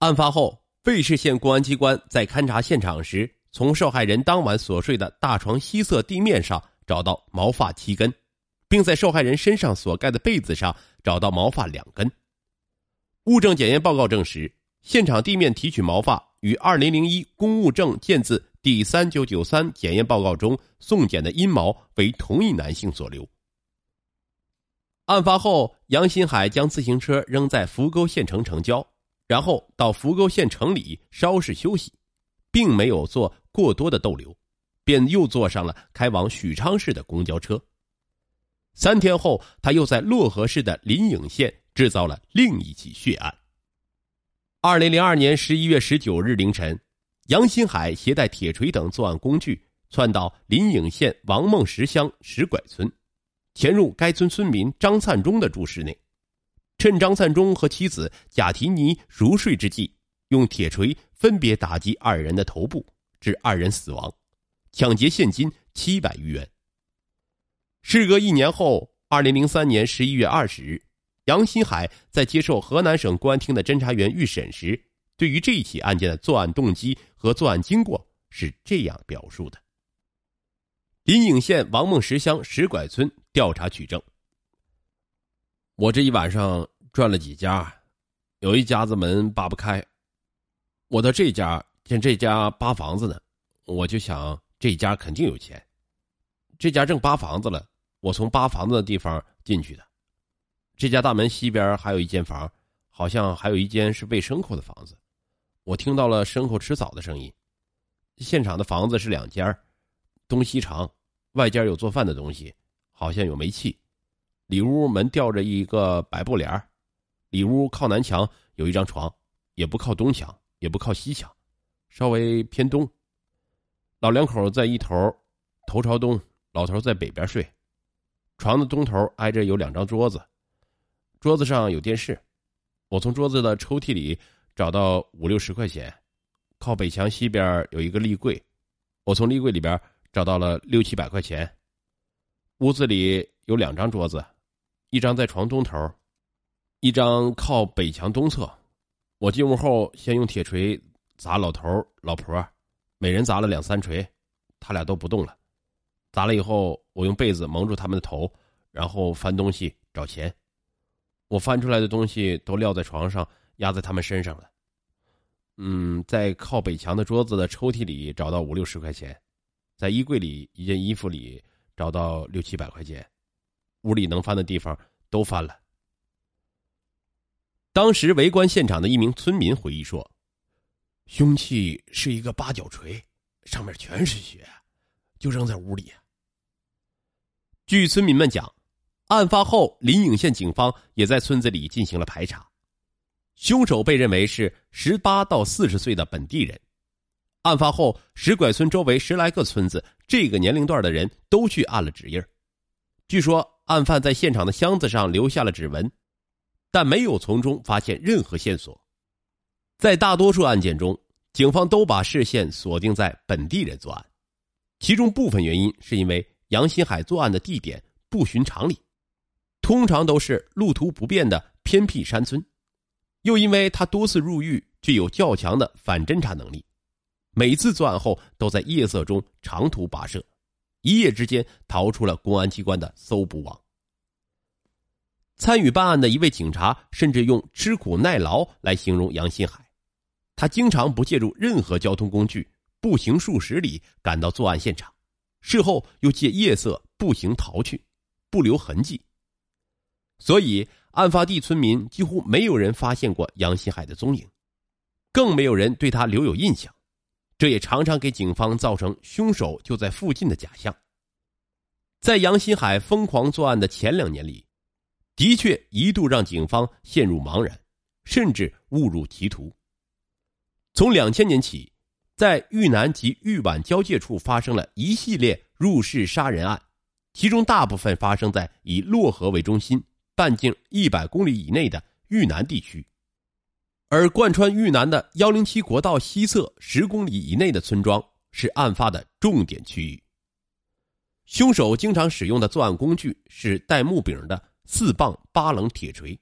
案发后，魏市县公安机关在勘查现场时，从受害人当晚所睡的大床西侧地面上找到毛发七根，并在受害人身上所盖的被子上找到毛发两根。物证检验报告证实，现场地面提取毛发与2001公务证件字第三九九三检验报告中送检的阴毛为同一男性所留。案发后，杨新海将自行车扔在扶沟县城城郊，然后到扶沟县城里稍事休息，并没有做过多的逗留，便又坐上了开往许昌市的公交车。三天后，他又在漯河市的临颍县。制造了另一起血案。二零零二年十一月十九日凌晨，杨新海携带铁锤等作案工具，窜到临颍县王孟石乡石拐村，潜入该村村民张灿忠的住室内，趁张灿忠和妻子贾提尼熟睡之际，用铁锤分别打击二人的头部，致二人死亡，抢劫现金七百余元。事隔一年后，二零零三年十一月二十日。杨新海在接受河南省公安厅的侦查员预审时，对于这一起案件的作案动机和作案经过是这样表述的：临颍县王孟石乡石拐村调查取证。我这一晚上转了几家，有一家子门扒不开，我到这家见这家扒房子呢，我就想这家肯定有钱，这家正扒房子了，我从扒房子的地方进去的。这家大门西边还有一间房，好像还有一间是喂牲口的房子。我听到了牲口吃草的声音。现场的房子是两间，东西长，外间有做饭的东西，好像有煤气。里屋门吊着一个白布帘里屋靠南墙有一张床，也不靠东墙，也不靠西墙，稍微偏东。老两口在一头，头朝东，老头在北边睡。床的东头挨着有两张桌子。桌子上有电视，我从桌子的抽屉里找到五六十块钱。靠北墙西边有一个立柜，我从立柜里边找到了六七百块钱。屋子里有两张桌子，一张在床东头，一张靠北墙东侧。我进屋后，先用铁锤砸老头老婆，每人砸了两三锤，他俩都不动了。砸了以后，我用被子蒙住他们的头，然后翻东西找钱。我翻出来的东西都撂在床上，压在他们身上了。嗯，在靠北墙的桌子的抽屉里找到五六十块钱，在衣柜里一件衣服里找到六七百块钱，屋里能翻的地方都翻了。当时围观现场的一名村民回忆说：“凶器是一个八角锤，上面全是血，就扔在屋里。”据村民们讲。案发后，临颍县警方也在村子里进行了排查，凶手被认为是十八到四十岁的本地人。案发后，石拐村周围十来个村子这个年龄段的人都去按了指印据说，案犯在现场的箱子上留下了指纹，但没有从中发现任何线索。在大多数案件中，警方都把视线锁定在本地人作案，其中部分原因是因为杨新海作案的地点不寻常理。通常都是路途不便的偏僻山村，又因为他多次入狱，具有较强的反侦查能力，每次作案后都在夜色中长途跋涉，一夜之间逃出了公安机关的搜捕网。参与办案的一位警察甚至用“吃苦耐劳”来形容杨新海，他经常不借助任何交通工具，步行数十里赶到作案现场，事后又借夜色步行逃去，不留痕迹。所以，案发地村民几乎没有人发现过杨新海的踪影，更没有人对他留有印象，这也常常给警方造成凶手就在附近的假象。在杨新海疯狂作案的前两年里，的确一度让警方陷入茫然，甚至误入歧途。从两千年起，在豫南及豫皖交界处发生了一系列入室杀人案，其中大部分发生在以漯河为中心。半径一百公里以内的豫南地区，而贯穿豫南的幺零七国道西侧十公里以内的村庄是案发的重点区域。凶手经常使用的作案工具是带木柄的四磅八棱铁锤。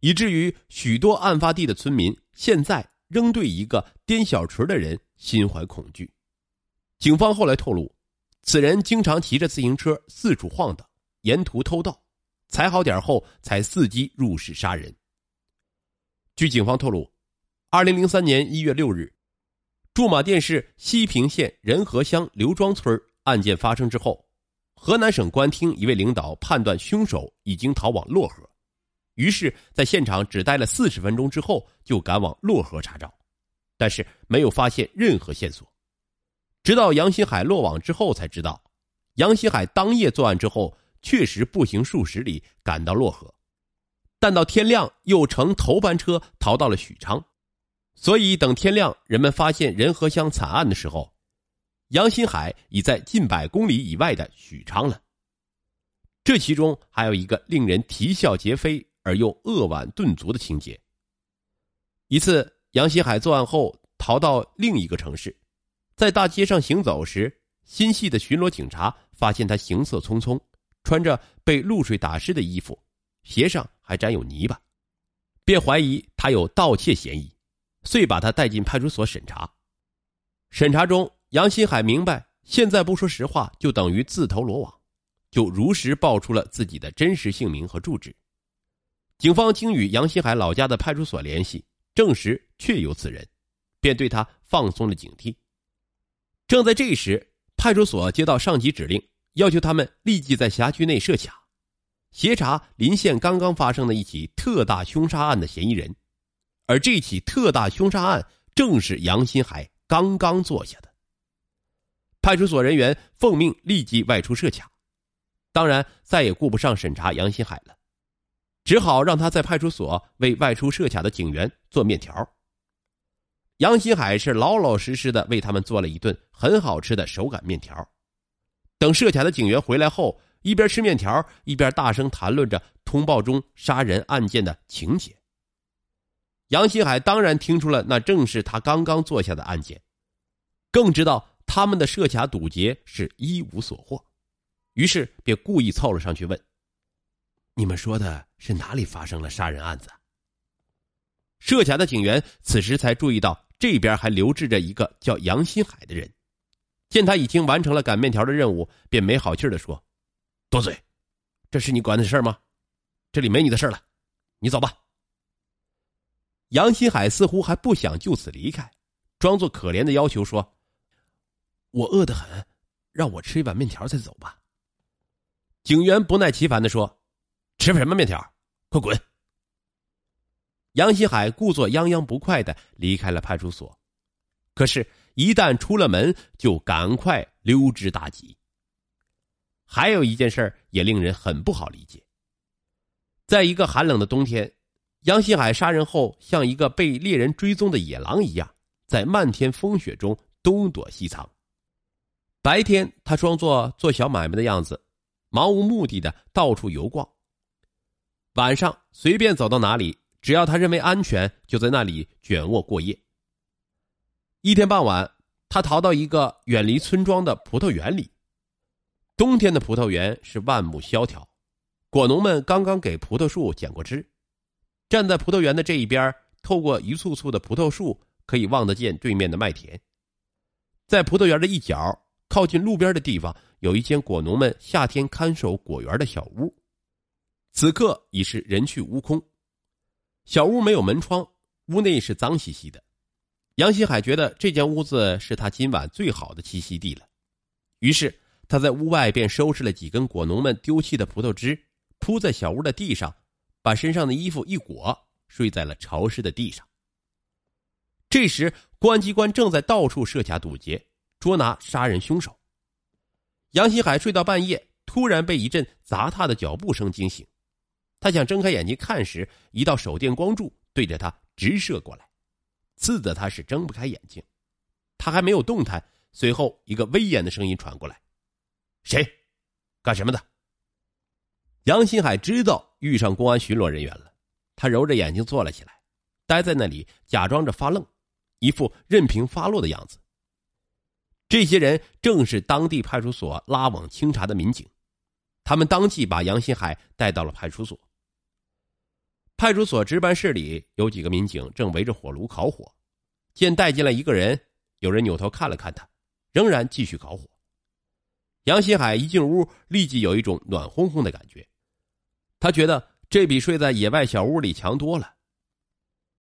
以至于许多案发地的村民现在仍对一个颠小锤的人心怀恐惧。警方后来透露，此人经常骑着自行车四处晃荡，沿途偷盗，踩好点后才伺机入室杀人。据警方透露，二零零三年一月六日，驻马店市西平县仁和乡刘庄村案件发生之后，河南省公安厅一位领导判断凶手已经逃往漯河，于是，在现场只待了四十分钟之后，就赶往漯河查找，但是没有发现任何线索。直到杨新海落网之后，才知道，杨新海当夜作案之后，确实步行数十里赶到漯河，但到天亮又乘头班车逃到了许昌，所以等天亮，人们发现仁和乡惨案的时候，杨新海已在近百公里以外的许昌了。这其中还有一个令人啼笑皆非而又扼腕顿足的情节。一次，杨新海作案后逃到另一个城市。在大街上行走时，心细的巡逻警察发现他行色匆匆，穿着被露水打湿的衣服，鞋上还沾有泥巴，便怀疑他有盗窃嫌疑，遂把他带进派出所审查。审查中，杨新海明白现在不说实话就等于自投罗网，就如实报出了自己的真实姓名和住址。警方经与杨新海老家的派出所联系，证实确有此人，便对他放松了警惕。正在这时，派出所接到上级指令，要求他们立即在辖区内设卡，协查临县刚刚发生的一起特大凶杀案的嫌疑人。而这起特大凶杀案正是杨新海刚刚做下的。派出所人员奉命立即外出设卡，当然再也顾不上审查杨新海了，只好让他在派出所为外出设卡的警员做面条。杨新海是老老实实的为他们做了一顿很好吃的手擀面条。等设卡的警员回来后，一边吃面条，一边大声谈论着通报中杀人案件的情节。杨新海当然听出了那正是他刚刚做下的案件，更知道他们的设卡堵截是一无所获，于是便故意凑了上去问：“你们说的是哪里发生了杀人案子？”设卡的警员此时才注意到。这边还留置着一个叫杨新海的人，见他已经完成了擀面条的任务，便没好气的说：“多嘴，这是你管的事吗？这里没你的事了，你走吧。”杨新海似乎还不想就此离开，装作可怜的要求说：“我饿得很，让我吃一碗面条再走吧。”警员不耐其烦的说：“吃什么面条？快滚！”杨新海故作泱泱不快的离开了派出所，可是，一旦出了门，就赶快溜之大吉。还有一件事也令人很不好理解。在一个寒冷的冬天，杨新海杀人后，像一个被猎人追踪的野狼一样，在漫天风雪中东躲西藏。白天，他装作做小买卖的样子，漫无目的的到处游逛；晚上，随便走到哪里。只要他认为安全，就在那里卷卧过夜。一天傍晚，他逃到一个远离村庄的葡萄园里。冬天的葡萄园是万木萧条，果农们刚刚给葡萄树剪过枝。站在葡萄园的这一边，透过一簇簇的葡萄树，可以望得见对面的麦田。在葡萄园的一角，靠近路边的地方，有一间果农们夏天看守果园的小屋。此刻已是人去屋空。小屋没有门窗，屋内是脏兮兮的。杨新海觉得这间屋子是他今晚最好的栖息地了，于是他在屋外便收拾了几根果农们丢弃的葡萄枝，铺在小屋的地上，把身上的衣服一裹，睡在了潮湿的地上。这时，公安机关正在到处设卡堵截，捉拿杀人凶手。杨新海睡到半夜，突然被一阵砸踏的脚步声惊醒。他想睁开眼睛看时，一道手电光柱对着他直射过来，刺得他是睁不开眼睛。他还没有动弹，随后一个威严的声音传过来：“谁？干什么的？”杨新海知道遇上公安巡逻人员了，他揉着眼睛坐了起来，待在那里假装着发愣，一副任凭发落的样子。这些人正是当地派出所拉网清查的民警，他们当即把杨新海带到了派出所。派出所值班室里有几个民警正围着火炉烤火，见带进来一个人，有人扭头看了看他，仍然继续烤火。杨新海一进屋，立即有一种暖烘烘的感觉，他觉得这比睡在野外小屋里强多了。